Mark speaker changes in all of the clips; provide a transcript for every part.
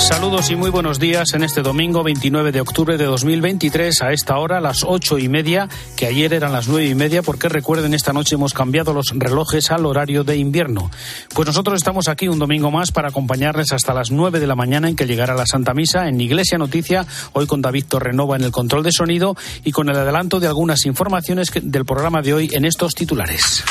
Speaker 1: Saludos y muy buenos días en este domingo 29 de octubre de 2023 a esta hora, las ocho y media, que ayer eran las nueve y media, porque recuerden, esta noche hemos cambiado los relojes al horario de invierno. Pues nosotros estamos aquí un domingo más para acompañarles hasta las nueve de la mañana en que llegará la Santa Misa en Iglesia Noticia, hoy con David Torrenova en el control de sonido y con el adelanto de algunas informaciones del programa de hoy en estos titulares.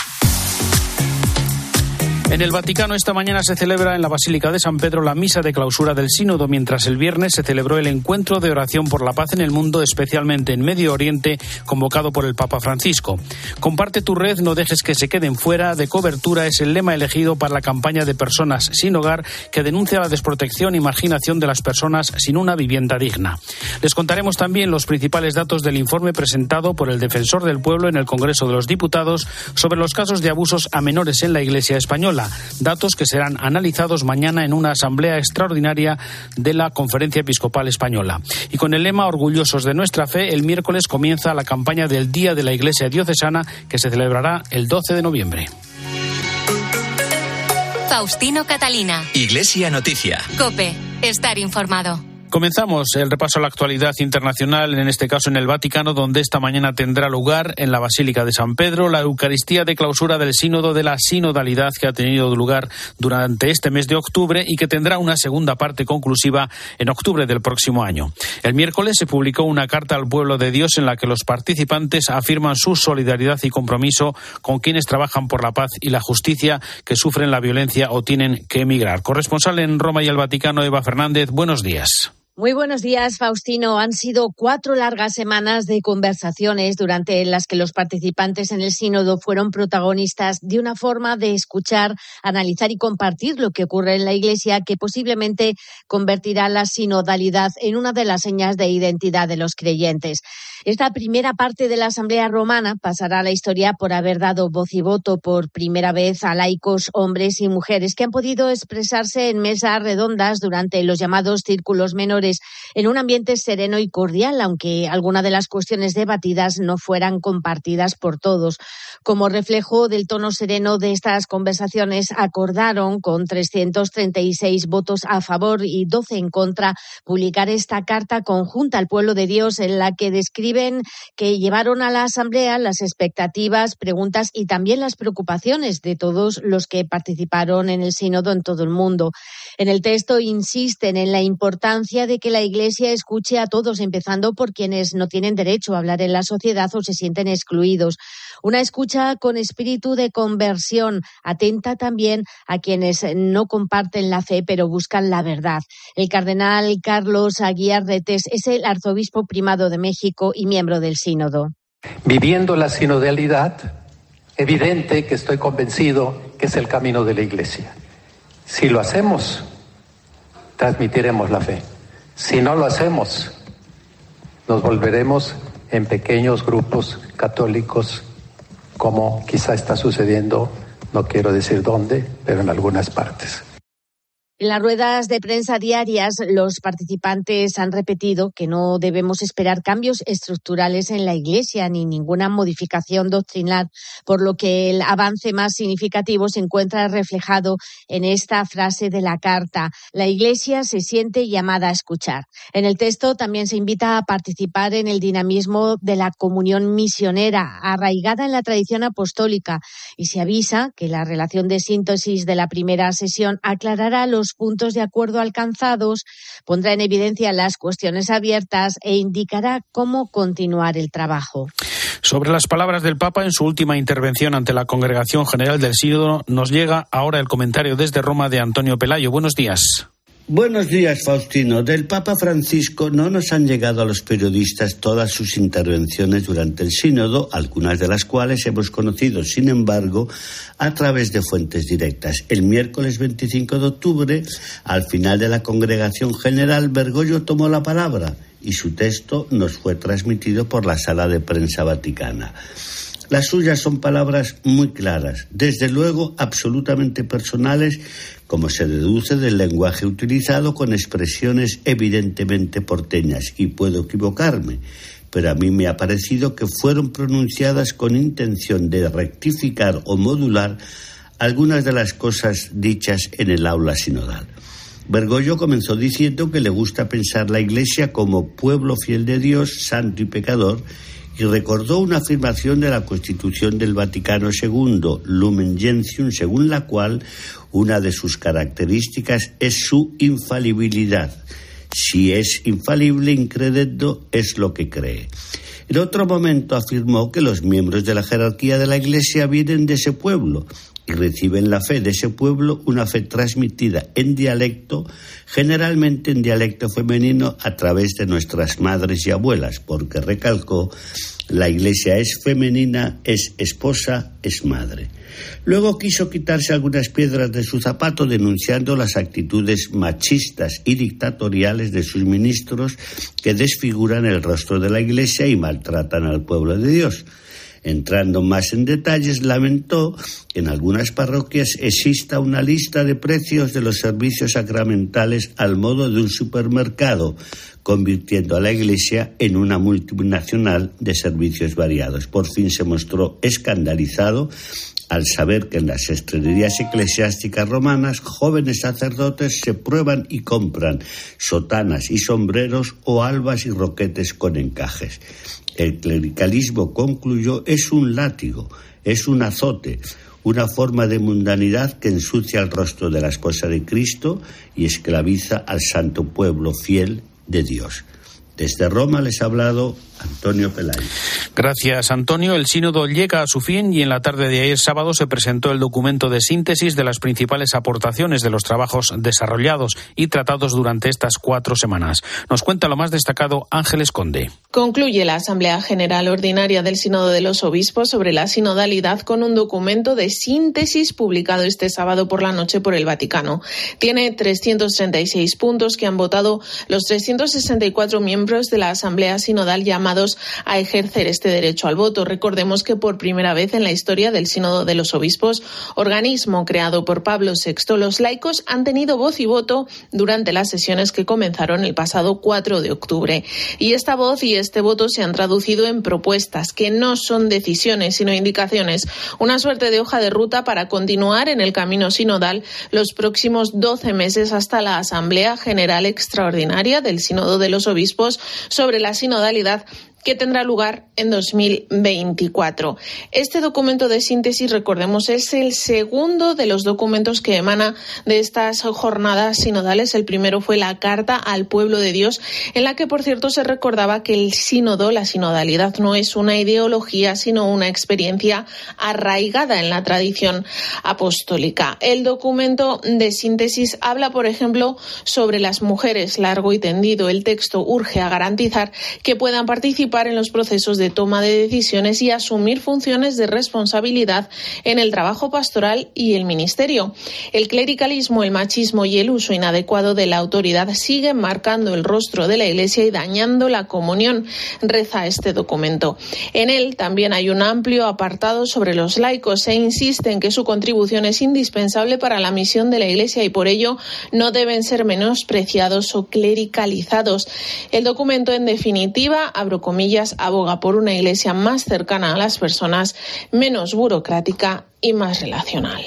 Speaker 1: En el Vaticano esta mañana se celebra en la Basílica de San Pedro la misa de clausura del sínodo, mientras el viernes se celebró el encuentro de oración por la paz en el mundo, especialmente en Medio Oriente, convocado por el Papa Francisco. Comparte tu red, no dejes que se queden fuera de cobertura es el lema elegido para la campaña de personas sin hogar que denuncia la desprotección y marginación de las personas sin una vivienda digna. Les contaremos también los principales datos del informe presentado por el defensor del pueblo en el Congreso de los Diputados sobre los casos de abusos a menores en la Iglesia española datos que serán analizados mañana en una asamblea extraordinaria de la Conferencia Episcopal Española. Y con el lema Orgullosos de nuestra fe, el miércoles comienza la campaña del Día de la Iglesia Diocesana que se celebrará el 12 de noviembre.
Speaker 2: Faustino Catalina.
Speaker 3: Iglesia Noticia.
Speaker 2: Cope, estar informado.
Speaker 1: Comenzamos el repaso a la actualidad internacional, en este caso en el Vaticano, donde esta mañana tendrá lugar en la Basílica de San Pedro la Eucaristía de clausura del Sínodo de la Sinodalidad que ha tenido lugar durante este mes de octubre y que tendrá una segunda parte conclusiva en octubre del próximo año. El miércoles se publicó una carta al pueblo de Dios en la que los participantes afirman su solidaridad y compromiso con quienes trabajan por la paz y la justicia, que sufren la violencia o tienen que emigrar. Corresponsal en Roma y el Vaticano, Eva Fernández, buenos días.
Speaker 4: Muy buenos días, Faustino. Han sido cuatro largas semanas de conversaciones durante las que los participantes en el sínodo fueron protagonistas de una forma de escuchar, analizar y compartir lo que ocurre en la Iglesia que posiblemente convertirá la sinodalidad en una de las señas de identidad de los creyentes. Esta primera parte de la Asamblea Romana pasará a la historia por haber dado voz y voto por primera vez a laicos, hombres y mujeres que han podido expresarse en mesas redondas durante los llamados círculos menores en un ambiente sereno y cordial, aunque algunas de las cuestiones debatidas no fueran compartidas por todos. Como reflejo del tono sereno de estas conversaciones, acordaron con 336 votos a favor y 12 en contra publicar esta carta conjunta al pueblo de Dios en la que describen que llevaron a la Asamblea las expectativas, preguntas y también las preocupaciones de todos los que participaron en el sínodo en todo el mundo. En el texto insisten en la importancia de que la Iglesia escuche a todos, empezando por quienes no tienen derecho a hablar en la sociedad o se sienten excluidos. Una escucha con espíritu de conversión, atenta también a quienes no comparten la fe pero buscan la verdad. El cardenal Carlos Aguiar Retes es el arzobispo primado de México y miembro del sínodo.
Speaker 5: Viviendo la sinodalidad, evidente que estoy convencido que es el camino de la Iglesia. Si lo hacemos, transmitiremos la fe. Si no lo hacemos, nos volveremos en pequeños grupos católicos, como quizá está sucediendo, no quiero decir dónde, pero en algunas partes.
Speaker 4: En las ruedas de prensa diarias, los participantes han repetido que no debemos esperar cambios estructurales en la Iglesia ni ninguna modificación doctrinal, por lo que el avance más significativo se encuentra reflejado en esta frase de la carta. La Iglesia se siente llamada a escuchar. En el texto también se invita a participar en el dinamismo de la comunión misionera, arraigada en la tradición apostólica, y se avisa que la relación de síntesis de la primera sesión aclarará los puntos de acuerdo alcanzados, pondrá en evidencia las cuestiones abiertas e indicará cómo continuar el trabajo.
Speaker 1: Sobre las palabras del Papa en su última intervención ante la Congregación General del Sínodo, nos llega ahora el comentario desde Roma de Antonio Pelayo. Buenos días.
Speaker 6: Buenos días, Faustino. Del Papa Francisco no nos han llegado a los periodistas todas sus intervenciones durante el sínodo, algunas de las cuales hemos conocido, sin embargo, a través de fuentes directas. El miércoles 25 de octubre, al final de la congregación general, Bergoglio tomó la palabra y su texto nos fue transmitido por la sala de prensa vaticana. Las suyas son palabras muy claras, desde luego absolutamente personales, como se deduce del lenguaje utilizado con expresiones evidentemente porteñas, y puedo equivocarme, pero a mí me ha parecido que fueron pronunciadas con intención de rectificar o modular algunas de las cosas dichas en el aula sinodal. Bergoglio comenzó diciendo que le gusta pensar la Iglesia como pueblo fiel de Dios, santo y pecador, y recordó una afirmación de la Constitución del Vaticano II, Lumen Gentium, según la cual una de sus características es su infalibilidad. Si es infalible, incredendo, es lo que cree. En otro momento afirmó que los miembros de la jerarquía de la Iglesia vienen de ese pueblo y reciben la fe de ese pueblo, una fe transmitida en dialecto, generalmente en dialecto femenino a través de nuestras madres y abuelas, porque recalcó, la iglesia es femenina, es esposa, es madre. Luego quiso quitarse algunas piedras de su zapato denunciando las actitudes machistas y dictatoriales de sus ministros que desfiguran el rostro de la iglesia y maltratan al pueblo de Dios. Entrando más en detalles, lamentó que en algunas parroquias exista una lista de precios de los servicios sacramentales al modo de un supermercado, convirtiendo a la Iglesia en una multinacional de servicios variados. Por fin se mostró escandalizado al saber que en las estrellerías eclesiásticas romanas jóvenes sacerdotes se prueban y compran sotanas y sombreros o albas y roquetes con encajes. El clericalismo, concluyó, es un látigo, es un azote, una forma de mundanidad que ensucia el rostro de la esposa de Cristo y esclaviza al santo pueblo fiel de Dios. Desde Roma les ha hablado Antonio Pelay.
Speaker 1: Gracias, Antonio. El sínodo llega a su fin y en la tarde de ayer sábado se presentó el documento de síntesis de las principales aportaciones de los trabajos desarrollados y tratados durante estas cuatro semanas. Nos cuenta lo más destacado Ángeles Conde.
Speaker 7: Concluye la Asamblea General Ordinaria del Sínodo de los Obispos sobre la sinodalidad con un documento de síntesis publicado este sábado por la noche por el Vaticano. Tiene 336 puntos que han votado los 364 miembros de la Asamblea Sinodal llamada a ejercer este derecho al voto. Recordemos que por primera vez en la historia del Sínodo de los Obispos, organismo creado por Pablo VI, los laicos han tenido voz y voto durante las sesiones que comenzaron el pasado 4 de octubre. Y esta voz y este voto se han traducido en propuestas que no son decisiones, sino indicaciones, una suerte de hoja de ruta para continuar en el camino sinodal los próximos 12 meses hasta la Asamblea General Extraordinaria del Sínodo de los Obispos sobre la sinodalidad que tendrá lugar en 2024. Este documento de síntesis, recordemos, es el segundo de los documentos que emana de estas jornadas sinodales. El primero fue la Carta al Pueblo de Dios, en la que, por cierto, se recordaba que el sínodo, la sinodalidad, no es una ideología, sino una experiencia arraigada en la tradición apostólica. El documento de síntesis habla, por ejemplo, sobre las mujeres, largo y tendido. El texto urge a garantizar que puedan participar en los procesos de toma de decisiones y asumir funciones de responsabilidad en el trabajo pastoral y el ministerio. El clericalismo, el machismo y el uso inadecuado de la autoridad siguen marcando el rostro de la Iglesia y dañando la comunión, reza este documento. En él también hay un amplio apartado sobre los laicos. Se insiste en que su contribución es indispensable para la misión de la Iglesia y por ello no deben ser menospreciados o clericalizados. El documento, en definitiva, abro comillas, aboga por una iglesia más cercana a las personas, menos burocrática y más relacional.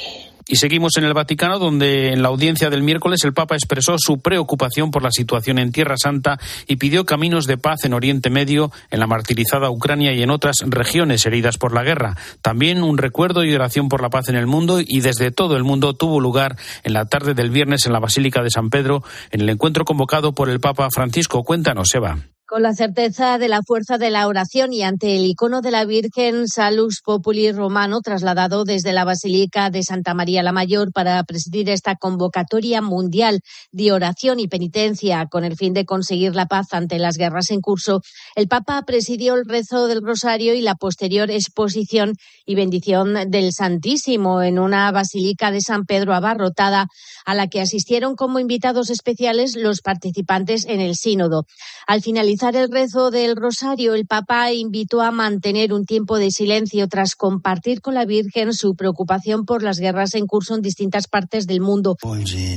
Speaker 1: Y seguimos en el Vaticano, donde en la audiencia del miércoles el Papa expresó su preocupación por la situación en Tierra Santa y pidió caminos de paz en Oriente Medio, en la martirizada Ucrania y en otras regiones heridas por la guerra. También un recuerdo y oración por la paz en el mundo y desde todo el mundo tuvo lugar en la tarde del viernes en la Basílica de San Pedro, en el encuentro convocado por el Papa Francisco. Cuéntanos, Eva.
Speaker 4: Con la certeza de la fuerza de la oración y ante el icono de la Virgen Salus Populi Romano, trasladado desde la Basílica de Santa María la Mayor para presidir esta convocatoria mundial de oración y penitencia con el fin de conseguir la paz ante las guerras en curso, el Papa presidió el rezo del Rosario y la posterior exposición y bendición del Santísimo en una Basílica de San Pedro abarrotada a la que asistieron como invitados especiales los participantes en el sínodo. Al finalizar comenzar el rezo del rosario, el Papa invitó a mantener un tiempo de silencio tras compartir con la Virgen su preocupación por las guerras en curso en distintas partes del mundo.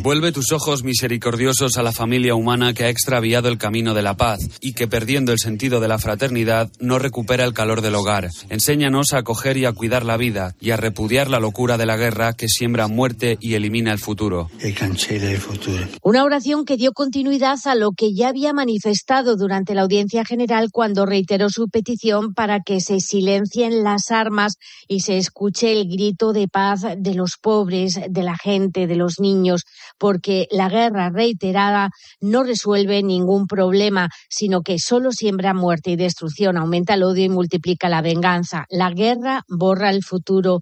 Speaker 8: Vuelve tus ojos misericordiosos a la familia humana que ha extraviado el camino de la paz y que perdiendo el sentido de la fraternidad no recupera el calor del hogar. Enséñanos a acoger y a cuidar la vida y a repudiar la locura de la guerra que siembra muerte y elimina el futuro.
Speaker 4: Una oración que dio continuidad a lo que ya había manifestado durante la audiencia general cuando reiteró su petición para que se silencien las armas y se escuche el grito de paz de los pobres, de la gente, de los niños, porque la guerra reiterada no resuelve ningún problema, sino que solo siembra muerte y destrucción, aumenta el odio y multiplica la venganza. La guerra borra el futuro.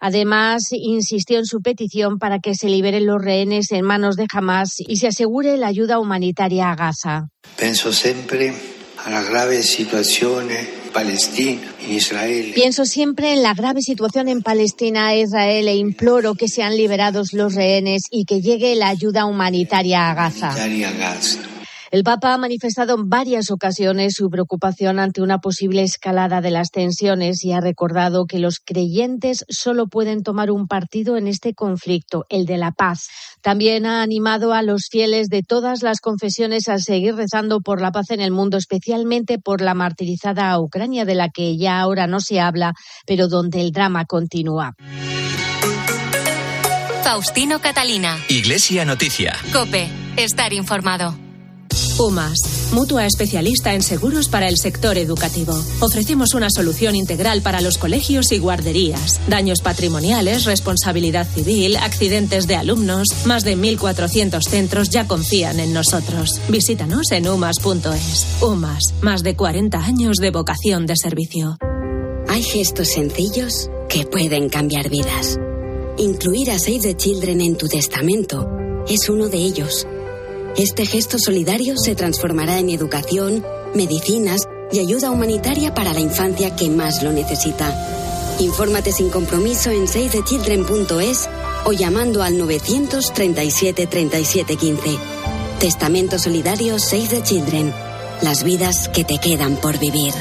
Speaker 4: Además, insistió en su petición para que se liberen los rehenes en manos de Hamas y se asegure la ayuda humanitaria a Gaza.
Speaker 9: Pienso siempre a Palestina, en Israel.
Speaker 4: Pienso siempre en la grave situación en Palestina e Israel e imploro que sean liberados los rehenes y que llegue la ayuda humanitaria a Gaza.
Speaker 9: Humanitaria a Gaza.
Speaker 4: El Papa ha manifestado en varias ocasiones su preocupación ante una posible escalada de las tensiones y ha recordado que los creyentes solo pueden tomar un partido en este conflicto, el de la paz. También ha animado a los fieles de todas las confesiones a seguir rezando por la paz en el mundo, especialmente por la martirizada Ucrania, de la que ya ahora no se habla, pero donde el drama continúa.
Speaker 2: Faustino Catalina.
Speaker 3: Iglesia Noticia.
Speaker 2: Cope. Estar informado.
Speaker 10: UMAS, mutua especialista en seguros para el sector educativo. Ofrecemos una solución integral para los colegios y guarderías. Daños patrimoniales, responsabilidad civil, accidentes de alumnos. Más de 1.400 centros ya confían en nosotros. Visítanos en umas.es. UMAS, más de 40 años de vocación de servicio.
Speaker 11: Hay gestos sencillos que pueden cambiar vidas. Incluir a Save the Children en tu testamento es uno de ellos. Este gesto solidario se transformará en educación, medicinas y ayuda humanitaria para la infancia que más lo necesita. Infórmate sin compromiso en savethechildren.es o llamando al 937 37 15. Testamento Solidario Save the Children. Las vidas que te quedan por vivir.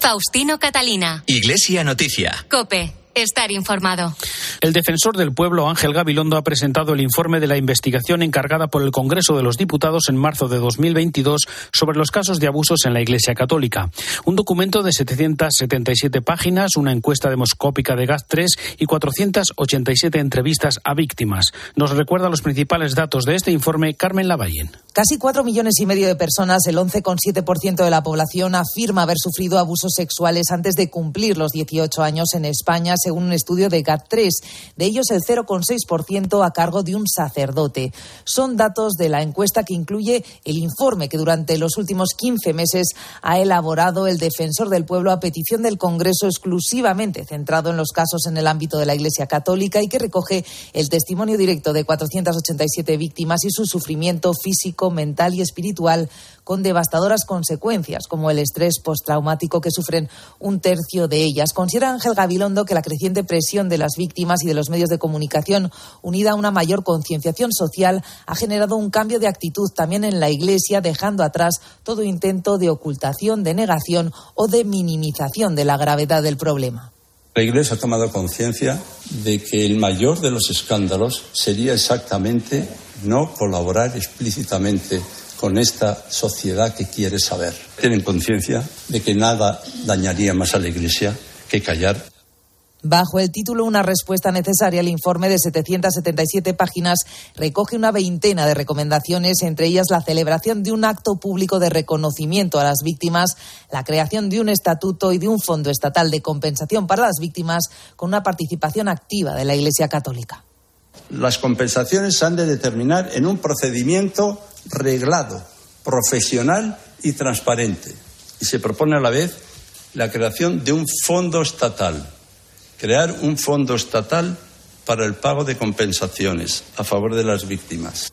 Speaker 2: Faustino Catalina.
Speaker 3: Iglesia Noticia.
Speaker 2: Cope. Estar informado.
Speaker 1: El defensor del pueblo, Ángel Gabilondo, ha presentado el informe de la investigación encargada por el Congreso de los Diputados en marzo de 2022 sobre los casos de abusos en la Iglesia Católica. Un documento de 777 páginas, una encuesta demoscópica de GAT3 y 487 entrevistas a víctimas. Nos recuerda los principales datos de este informe Carmen Lavallén.
Speaker 12: Casi cuatro millones y medio de personas, el 11,7% de la población, afirma haber sufrido abusos sexuales antes de cumplir los 18 años en España, según un estudio de GAT3. De ellos, el 0,6% a cargo de un sacerdote. Son datos de la encuesta que incluye el informe que durante los últimos 15 meses ha elaborado el defensor del pueblo a petición del Congreso exclusivamente centrado en los casos en el ámbito de la Iglesia Católica y que recoge el testimonio directo de 487 víctimas y su sufrimiento físico, mental y espiritual con devastadoras consecuencias, como el estrés postraumático que sufren un tercio de ellas. Considera Ángel Gabilondo que la creciente presión de las víctimas y de los medios de comunicación, unida a una mayor concienciación social, ha generado un cambio de actitud también en la Iglesia, dejando atrás todo intento de ocultación, de negación o de minimización de la gravedad del problema.
Speaker 13: La Iglesia ha tomado conciencia de que el mayor de los escándalos sería exactamente no colaborar explícitamente con esta sociedad que quiere saber. Tienen conciencia de que nada dañaría más a la Iglesia que callar.
Speaker 12: Bajo el título Una respuesta necesaria, el informe de 777 páginas recoge una veintena de recomendaciones, entre ellas la celebración de un acto público de reconocimiento a las víctimas, la creación de un estatuto y de un fondo estatal de compensación para las víctimas con una participación activa de la Iglesia Católica.
Speaker 13: Las compensaciones se han de determinar en un procedimiento reglado, profesional y transparente. Y se propone a la vez la creación de un fondo estatal. Crear un fondo estatal para el pago de compensaciones a favor de las víctimas.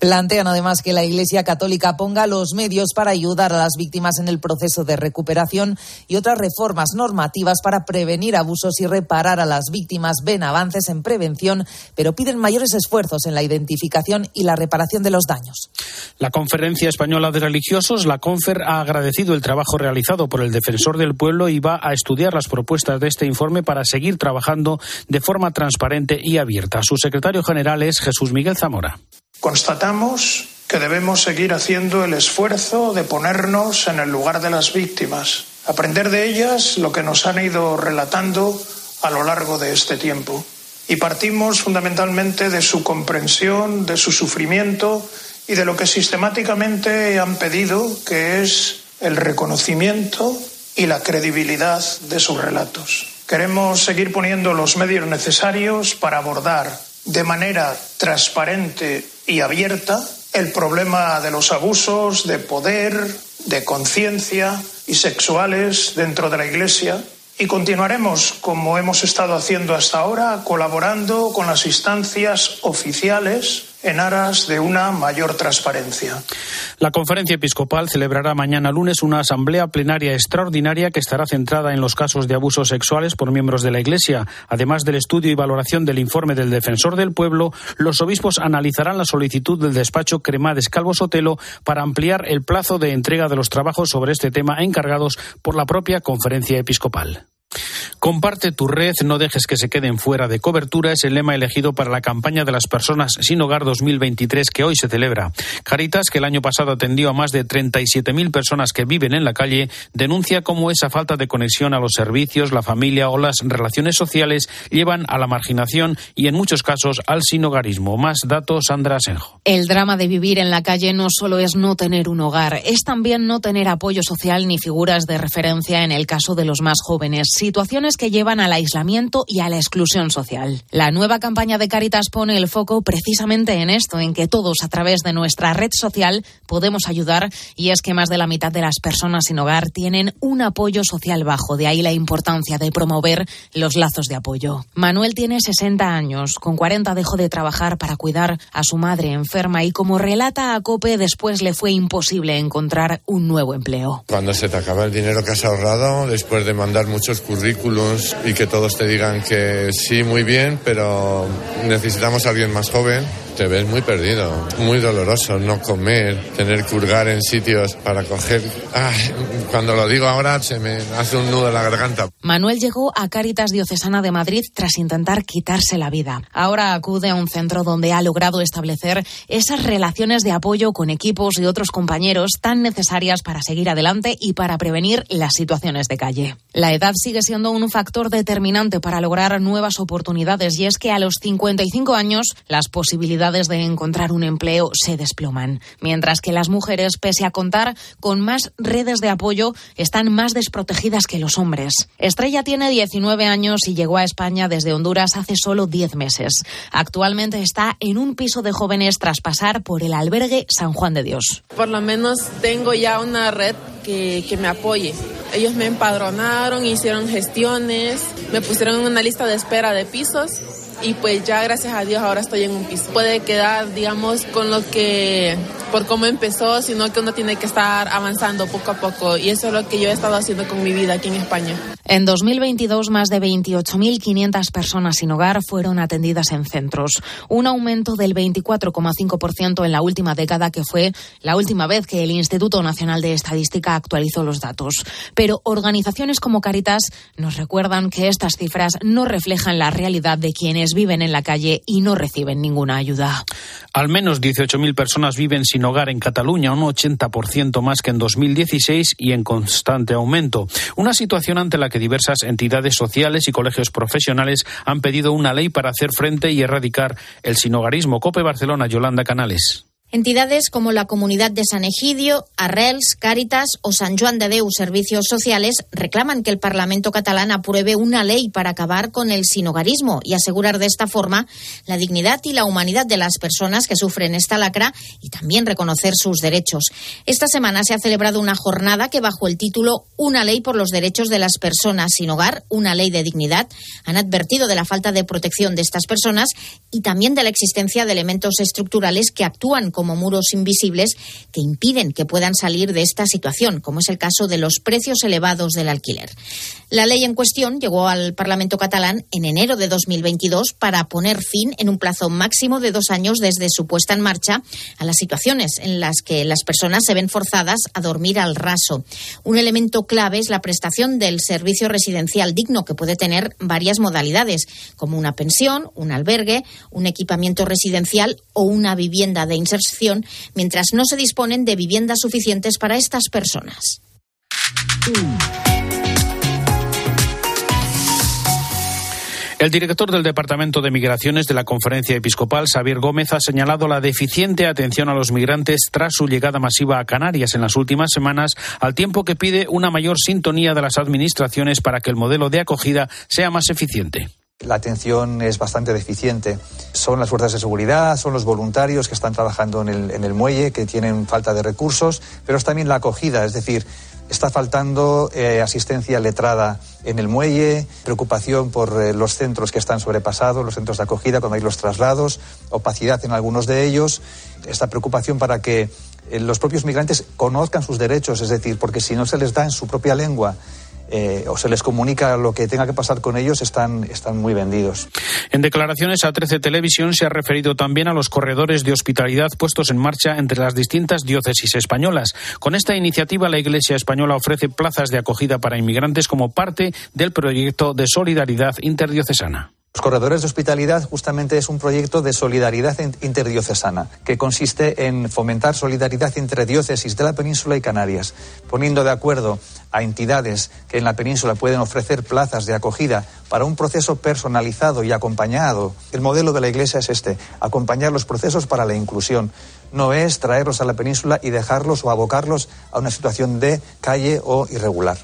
Speaker 12: Plantean además que la Iglesia Católica ponga los medios para ayudar a las víctimas en el proceso de recuperación y otras reformas normativas para prevenir abusos y reparar a las víctimas. Ven avances en prevención, pero piden mayores esfuerzos en la identificación y la reparación de los daños.
Speaker 1: La Conferencia Española de Religiosos, la CONFER, ha agradecido el trabajo realizado por el defensor del pueblo y va a estudiar las propuestas de este informe para seguir trabajando de forma transparente y abierta. Su secretario general es Jesús Miguel Zamora.
Speaker 14: Constatamos que debemos seguir haciendo el esfuerzo de ponernos en el lugar de las víctimas, aprender de ellas lo que nos han ido relatando a lo largo de este tiempo. Y partimos fundamentalmente de su comprensión, de su sufrimiento y de lo que sistemáticamente han pedido, que es el reconocimiento y la credibilidad de sus relatos. Queremos seguir poniendo los medios necesarios para abordar de manera transparente y abierta el problema de los abusos de poder, de conciencia y sexuales dentro de la Iglesia. Y continuaremos, como hemos estado haciendo hasta ahora, colaborando con las instancias oficiales en aras de una mayor transparencia.
Speaker 1: La conferencia episcopal celebrará mañana lunes una asamblea plenaria extraordinaria que estará centrada en los casos de abusos sexuales por miembros de la Iglesia. Además del estudio y valoración del informe del defensor del pueblo, los obispos analizarán la solicitud del despacho Cremades Calvo Sotelo para ampliar el plazo de entrega de los trabajos sobre este tema encargados por la propia conferencia episcopal. Comparte tu red, no dejes que se queden fuera de cobertura, es el lema elegido para la campaña de las personas sin hogar 2023 que hoy se celebra. Caritas, que el año pasado atendió a más de 37.000 personas que viven en la calle, denuncia cómo esa falta de conexión a los servicios, la familia o las relaciones sociales llevan a la marginación y en muchos casos al sinhogarismo. Más datos, Sandra Asenjo.
Speaker 15: El drama de vivir en la calle no solo es no tener un hogar, es también no tener apoyo social ni figuras de referencia en el caso de los más jóvenes situaciones que llevan al aislamiento y a la exclusión social. La nueva campaña de Caritas pone el foco precisamente en esto, en que todos a través de nuestra red social podemos ayudar y es que más de la mitad de las personas sin hogar tienen un apoyo social bajo, de ahí la importancia de promover los lazos de apoyo. Manuel tiene 60 años, con 40 dejó de trabajar para cuidar a su madre enferma y como relata a Cope después le fue imposible encontrar un nuevo empleo.
Speaker 16: Cuando se te acaba el dinero que has ahorrado, después de mandar muchos currículos y que todos te digan que sí, muy bien, pero necesitamos a alguien más joven te ves muy perdido, muy doloroso no comer, tener que hurgar en sitios para coger. cuando lo digo ahora se me hace un nudo en la garganta.
Speaker 15: Manuel llegó a Cáritas Diocesana de Madrid tras intentar quitarse la vida. Ahora acude a un centro donde ha logrado establecer esas relaciones de apoyo con equipos y otros compañeros tan necesarias para seguir adelante y para prevenir las situaciones de calle. La edad sigue siendo un factor determinante para lograr nuevas oportunidades y es que a los 55 años las posibilidades de encontrar un empleo se desploman, mientras que las mujeres, pese a contar con más redes de apoyo, están más desprotegidas que los hombres. Estrella tiene 19 años y llegó a España desde Honduras hace solo 10 meses. Actualmente está en un piso de jóvenes tras pasar por el albergue San Juan de Dios.
Speaker 17: Por lo menos tengo ya una red que, que, me apoye. Ellos me empadronaron, hicieron me pusieron en una lista de espera de pisos y pues ya gracias a Dios ahora estoy en un piso. Puede quedar, digamos, con lo que, por cómo empezó, sino que uno tiene que estar avanzando poco a poco y eso es lo que yo he estado haciendo con mi vida aquí en España.
Speaker 15: En 2022, más de 28.500 personas sin hogar fueron atendidas en centros, un aumento del 24,5% en la última década, que fue la última vez que el Instituto Nacional de Estadística actualizó los datos. Pero organizaciones como Caritas nos recuerdan que estas cifras no reflejan la realidad de quienes viven en la calle y no reciben ninguna ayuda.
Speaker 1: Al menos 18.000 personas viven sin hogar en Cataluña, un 80% más que en 2016 y en constante aumento. Una situación ante la que diversas entidades sociales y colegios profesionales han pedido una ley para hacer frente y erradicar el sinhogarismo. Cope Barcelona, Yolanda Canales.
Speaker 18: Entidades como la Comunidad de San Egidio, Arrels, Cáritas o San Juan de Deu Servicios Sociales reclaman que el Parlamento catalán apruebe una ley para acabar con el sinogarismo y asegurar de esta forma la dignidad y la humanidad de las personas que sufren esta lacra y también reconocer sus derechos. Esta semana se ha celebrado una jornada que bajo el título Una ley por los derechos de las personas sin hogar, una ley de dignidad, han advertido de la falta de protección de estas personas y también de la existencia de elementos estructurales que actúan como muros invisibles que impiden que puedan salir de esta situación, como es el caso de los precios elevados del alquiler. La ley en cuestión llegó al Parlamento catalán en enero de 2022 para poner fin en un plazo máximo de dos años desde su puesta en marcha a las situaciones en las que las personas se ven forzadas a dormir al raso. Un elemento clave es la prestación del servicio residencial digno que puede tener varias modalidades, como una pensión, un albergue, un equipamiento residencial o una vivienda de inserción, mientras no se disponen de viviendas suficientes para estas personas.
Speaker 1: El director del Departamento de Migraciones de la Conferencia Episcopal, Xavier Gómez, ha señalado la deficiente atención a los migrantes tras su llegada masiva a Canarias en las últimas semanas, al tiempo que pide una mayor sintonía de las administraciones para que el modelo de acogida sea más eficiente.
Speaker 19: La atención es bastante deficiente. Son las fuerzas de seguridad, son los voluntarios que están trabajando en el, muelle, que tienen falta de recursos, pero es también la acogida, es decir, Está faltando eh, asistencia letrada en el muelle, preocupación por eh, los centros que están sobrepasados, los centros de acogida cuando hay los traslados, opacidad en algunos de ellos, esta preocupación para que eh, los propios migrantes conozcan sus derechos, es decir, porque si no se les da en su propia lengua eh, o se les comunica lo que tenga que pasar con ellos, están, están muy vendidos.
Speaker 1: En declaraciones a 13 Televisión se ha referido también a los corredores de hospitalidad puestos en marcha entre las distintas diócesis españolas. Con esta iniciativa, la Iglesia española ofrece plazas de acogida para inmigrantes como parte del proyecto de solidaridad interdiocesana.
Speaker 19: Los corredores de hospitalidad justamente es un proyecto de solidaridad interdiocesana que consiste en fomentar solidaridad entre diócesis de la península y Canarias, poniendo de acuerdo a entidades que en la península pueden ofrecer plazas de acogida para un proceso personalizado y acompañado. El modelo de la Iglesia es este, acompañar los procesos para la inclusión. No es traerlos a la península y dejarlos o abocarlos a una situación de calle o irregular.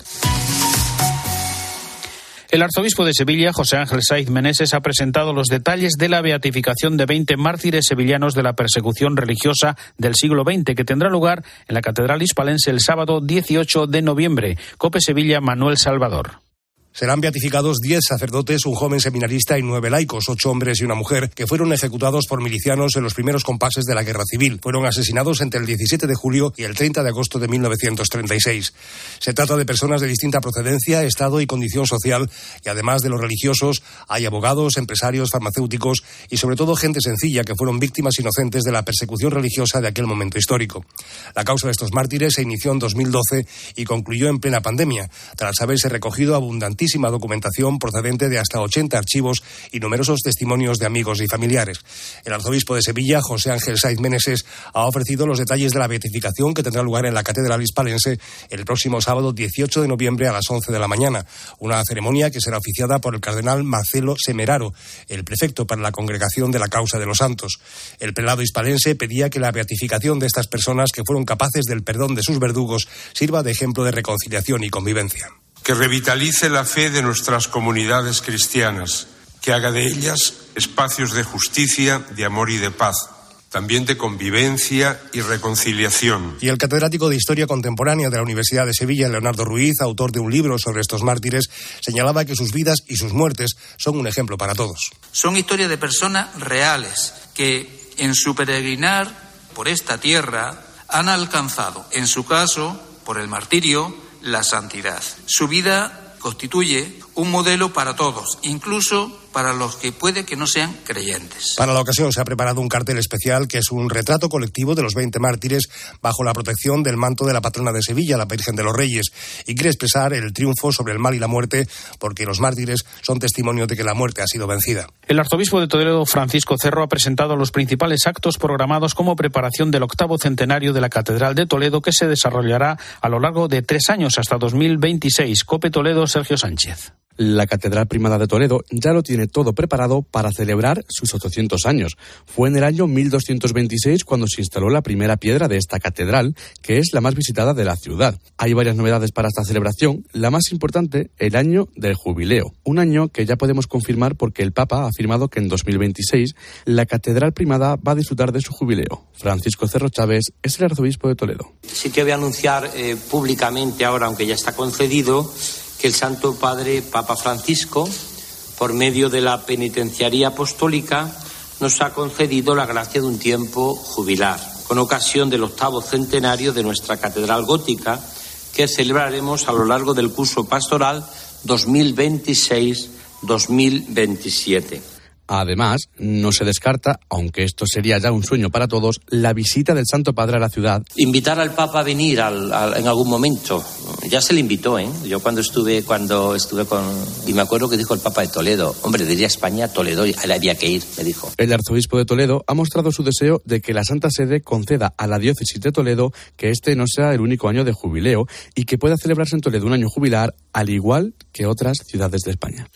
Speaker 1: El arzobispo de Sevilla, José Ángel Saiz Meneses, ha presentado los detalles de la beatificación de 20 mártires sevillanos de la persecución religiosa del siglo XX, que tendrá lugar en la Catedral Hispalense el sábado 18 de noviembre. Cope Sevilla, Manuel Salvador.
Speaker 20: Serán beatificados diez sacerdotes, un joven seminarista y nueve laicos, ocho hombres y una mujer, que fueron ejecutados por milicianos en los primeros compases de la Guerra Civil. Fueron asesinados entre el 17 de julio y el 30 de agosto de 1936. Se trata de personas de distinta procedencia, estado y condición social, y además de los religiosos, hay abogados, empresarios, farmacéuticos y sobre todo gente sencilla que fueron víctimas inocentes de la persecución religiosa de aquel momento histórico. La causa de estos mártires se inició en 2012 y concluyó en plena pandemia, tras haberse recogido abundantísimo documentación procedente de hasta 80 archivos y numerosos testimonios de amigos y familiares. El arzobispo de Sevilla, José Ángel Saiz Meneses, ha ofrecido los detalles de la beatificación que tendrá lugar en la Catedral Hispalense el próximo sábado 18 de noviembre a las 11 de la mañana. Una ceremonia que será oficiada por el cardenal Marcelo Semeraro, el prefecto para la Congregación de la Causa de los Santos. El prelado hispalense pedía que la beatificación de estas personas que fueron capaces del perdón de sus verdugos sirva de ejemplo de reconciliación y convivencia
Speaker 21: que revitalice la fe de nuestras comunidades cristianas, que haga de ellas espacios de justicia, de amor y de paz también de convivencia y reconciliación.
Speaker 20: Y el catedrático de Historia Contemporánea de la Universidad de Sevilla, Leonardo Ruiz, autor de un libro sobre estos mártires, señalaba que sus vidas y sus muertes son un ejemplo para todos.
Speaker 22: Son historias de personas reales que en su peregrinar por esta tierra han alcanzado, en su caso, por el martirio, la santidad. Su vida constituye un modelo para todos, incluso para los que puede que no sean creyentes.
Speaker 20: Para la ocasión se ha preparado un cartel especial que es un retrato colectivo de los 20 mártires bajo la protección del manto de la patrona de Sevilla, la Virgen de los Reyes, y quiere expresar el triunfo sobre el mal y la muerte porque los mártires son testimonio de que la muerte ha sido vencida.
Speaker 1: El arzobispo de Toledo, Francisco Cerro, ha presentado los principales actos programados como preparación del octavo centenario de la Catedral de Toledo que se desarrollará a lo largo de tres años hasta 2026. Cope Toledo, Sergio Sánchez.
Speaker 23: La Catedral Primada de Toledo ya lo tiene todo preparado para celebrar sus 800 años. Fue en el año 1226 cuando se instaló la primera piedra de esta catedral, que es la más visitada de la ciudad. Hay varias novedades para esta celebración, la más importante, el año del jubileo. Un año que ya podemos confirmar porque el Papa ha afirmado que en 2026 la Catedral Primada va a disfrutar de su jubileo. Francisco Cerro Chávez es el arzobispo de Toledo.
Speaker 24: Sí que voy a anunciar eh, públicamente ahora, aunque ya está concedido, que el Santo Padre Papa Francisco, por medio de la penitenciaría apostólica, nos ha concedido la gracia de un tiempo jubilar. con ocasión del octavo centenario de nuestra Catedral Gótica, que celebraremos a lo largo del curso pastoral 2026-2027.
Speaker 23: Además, no se descarta, aunque esto sería ya un sueño para todos, la visita del Santo Padre a la ciudad.
Speaker 24: Invitar al Papa a venir al, en algún momento. Ya se le invitó, ¿eh? Yo cuando estuve, cuando estuve con... Y me acuerdo que dijo el Papa de Toledo, hombre, diría España, Toledo, había que ir, me dijo.
Speaker 23: El arzobispo de Toledo ha mostrado su deseo de que la Santa Sede conceda a la diócesis de Toledo que este no sea el único año de jubileo y que pueda celebrarse en Toledo un año jubilar al igual que otras ciudades de España.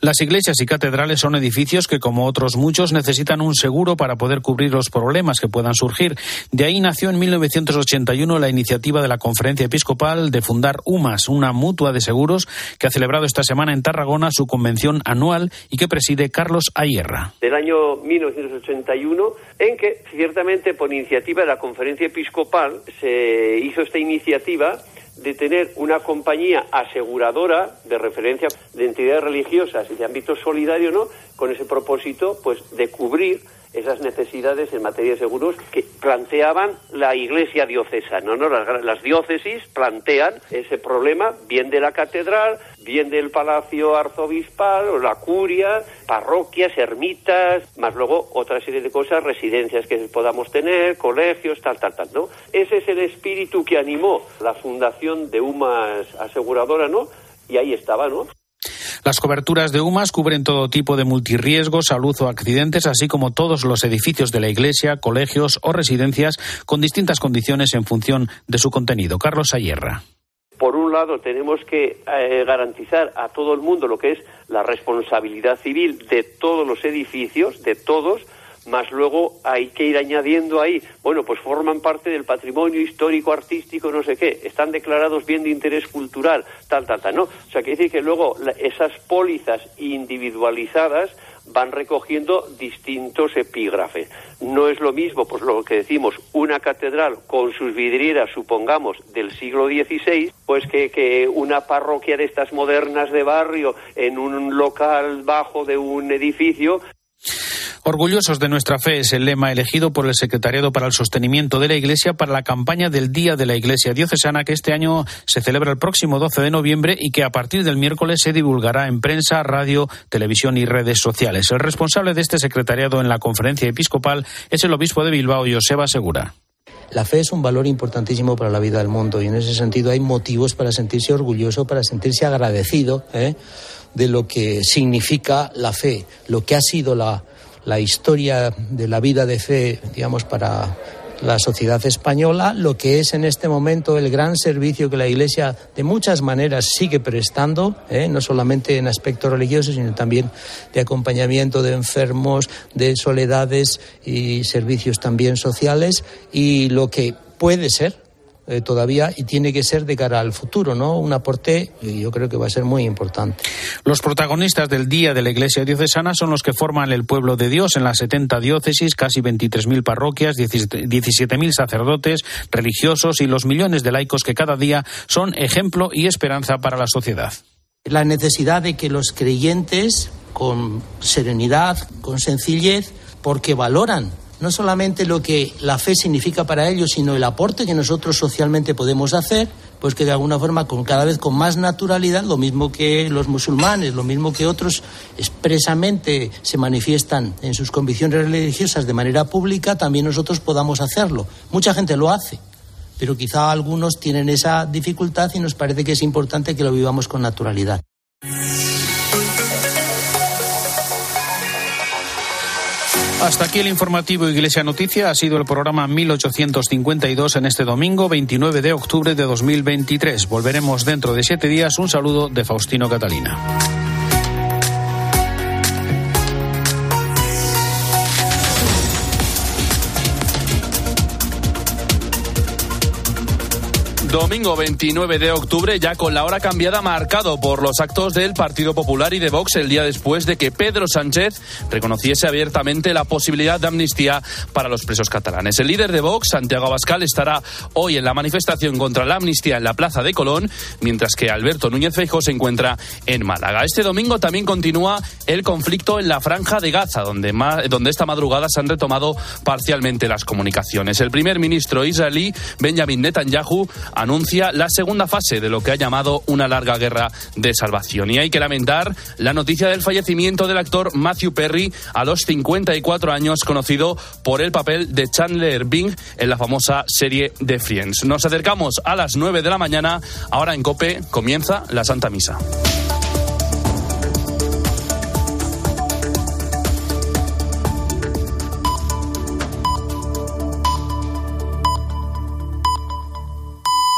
Speaker 1: Las iglesias y catedrales son edificios que, como otros muchos, necesitan un seguro para poder cubrir los problemas que puedan surgir. De ahí nació en 1981 la iniciativa de la Conferencia Episcopal de fundar UMAS, una mutua de seguros que ha celebrado esta semana en Tarragona su convención anual y que preside Carlos Ayerra.
Speaker 25: Del año 1981, en que ciertamente por iniciativa de la Conferencia Episcopal se hizo esta iniciativa de tener una compañía aseguradora de referencia de entidades religiosas y de ámbito solidario, ¿no? Con ese propósito, pues, de cubrir esas necesidades en materia de seguros que planteaban la Iglesia diocesana, ¿no? Las, diócesis plantean ese problema, bien de la catedral, bien del palacio arzobispal o la curia, parroquias, ermitas, más luego otra serie de cosas, residencias que podamos tener, colegios, tal, tal, tal, ¿no? Ese es el espíritu que animó la fundación de UMAS Aseguradora, ¿no? Y ahí estaba, ¿no?
Speaker 1: Las coberturas de UMAS cubren todo tipo de multirriesgos, salud o accidentes, así como todos los edificios de la iglesia, colegios o residencias con distintas condiciones en función de su contenido. Carlos Ayerra
Speaker 25: por un lado, tenemos que eh, garantizar a todo el mundo lo que es la responsabilidad civil de todos los edificios, de todos, más luego hay que ir añadiendo ahí, bueno, pues forman parte del patrimonio histórico, artístico, no sé qué, están declarados bien de interés cultural, tal, tal, tal, ¿no? O sea, que decir que luego esas pólizas individualizadas van recogiendo distintos epígrafes. No es lo mismo, pues lo que decimos, una catedral con sus vidrieras, supongamos, del siglo XVI, pues que, que una parroquia de estas modernas de barrio en un local bajo de un edificio
Speaker 1: Orgullosos de nuestra fe es el lema elegido por el Secretariado para el Sostenimiento de la Iglesia para la campaña del Día de la Iglesia Diocesana que este año se celebra el próximo 12 de noviembre y que a partir del miércoles se divulgará en prensa, radio, televisión y redes sociales. El responsable de este secretariado en la conferencia episcopal es el obispo de Bilbao, Joseba Segura.
Speaker 26: La fe es un valor importantísimo para la vida del mundo y en ese sentido hay motivos para sentirse orgulloso, para sentirse agradecido ¿eh? de lo que significa la fe, lo que ha sido la, la historia de la vida de fe, digamos, para la sociedad española, lo que es en este momento el gran servicio que la Iglesia de muchas maneras sigue prestando, ¿eh? no solamente en aspectos religiosos, sino también de acompañamiento de enfermos, de soledades y servicios también sociales, y lo que puede ser eh, todavía y tiene que ser de cara al futuro, ¿no? Un aporte y yo creo que va a ser muy importante.
Speaker 1: Los protagonistas del Día de la Iglesia Diocesana son los que forman el pueblo de Dios en las 70 diócesis, casi 23.000 parroquias, 17.000 sacerdotes, religiosos y los millones de laicos que cada día son ejemplo y esperanza para la sociedad.
Speaker 26: La necesidad de que los creyentes, con serenidad, con sencillez, porque valoran no solamente lo que la fe significa para ellos, sino el aporte que nosotros socialmente podemos hacer, pues que de alguna forma con cada vez con más naturalidad, lo mismo que los musulmanes, lo mismo que otros expresamente se manifiestan en sus convicciones religiosas de manera pública, también nosotros podamos hacerlo. Mucha gente lo hace, pero quizá algunos tienen esa dificultad y nos parece que es importante que lo vivamos con naturalidad.
Speaker 1: Hasta aquí el informativo Iglesia Noticia. Ha sido el programa 1852 en este domingo 29 de octubre de 2023. Volveremos dentro de siete días. Un saludo de Faustino Catalina.
Speaker 27: Domingo 29 de octubre, ya con la hora cambiada, marcado por los actos del Partido Popular y de Vox el día después de que Pedro Sánchez reconociese abiertamente la posibilidad de amnistía para los presos catalanes. El líder de Vox, Santiago Abascal, estará hoy en la manifestación contra la amnistía en la Plaza de Colón, mientras que Alberto Núñez Feijóo se encuentra en Málaga. Este domingo también continúa el conflicto en la Franja de Gaza, donde, donde esta madrugada se han retomado parcialmente las comunicaciones. El primer ministro israelí, Benjamin Netanyahu, anuncia la segunda fase de lo que ha llamado una larga guerra de salvación. Y hay que lamentar la noticia del fallecimiento del actor Matthew Perry a los 54 años, conocido por el papel de Chandler Bing en la famosa serie de Friends. Nos acercamos a las 9 de la mañana. Ahora en Cope comienza la Santa Misa.